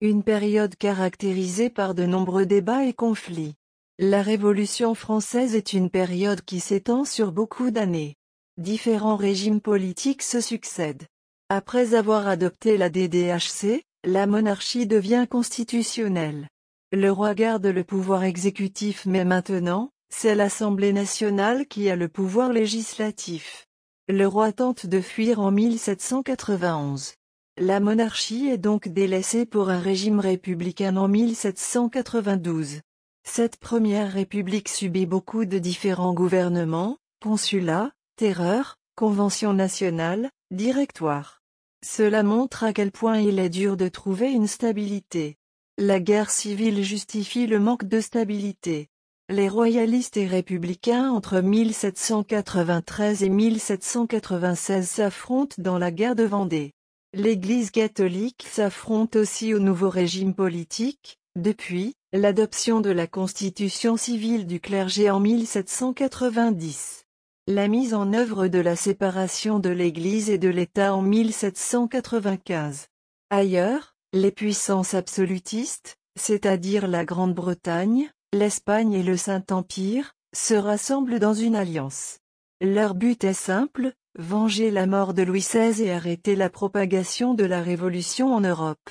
Une période caractérisée par de nombreux débats et conflits. La Révolution française est une période qui s'étend sur beaucoup d'années. Différents régimes politiques se succèdent. Après avoir adopté la DDHC, la monarchie devient constitutionnelle. Le roi garde le pouvoir exécutif mais maintenant, c'est l'Assemblée nationale qui a le pouvoir législatif. Le roi tente de fuir en 1791. La monarchie est donc délaissée pour un régime républicain en 1792. Cette première république subit beaucoup de différents gouvernements, consulats, terreurs, conventions nationales, directoires. Cela montre à quel point il est dur de trouver une stabilité. La guerre civile justifie le manque de stabilité. Les royalistes et républicains entre 1793 et 1796 s'affrontent dans la guerre de Vendée. L'Église catholique s'affronte aussi au nouveau régime politique, depuis l'adoption de la constitution civile du clergé en 1790. La mise en œuvre de la séparation de l'Église et de l'État en 1795. Ailleurs, les puissances absolutistes, c'est-à-dire la Grande-Bretagne, l'Espagne et le Saint-Empire, se rassemblent dans une alliance. Leur but est simple, venger la mort de Louis XVI et arrêter la propagation de la Révolution en Europe.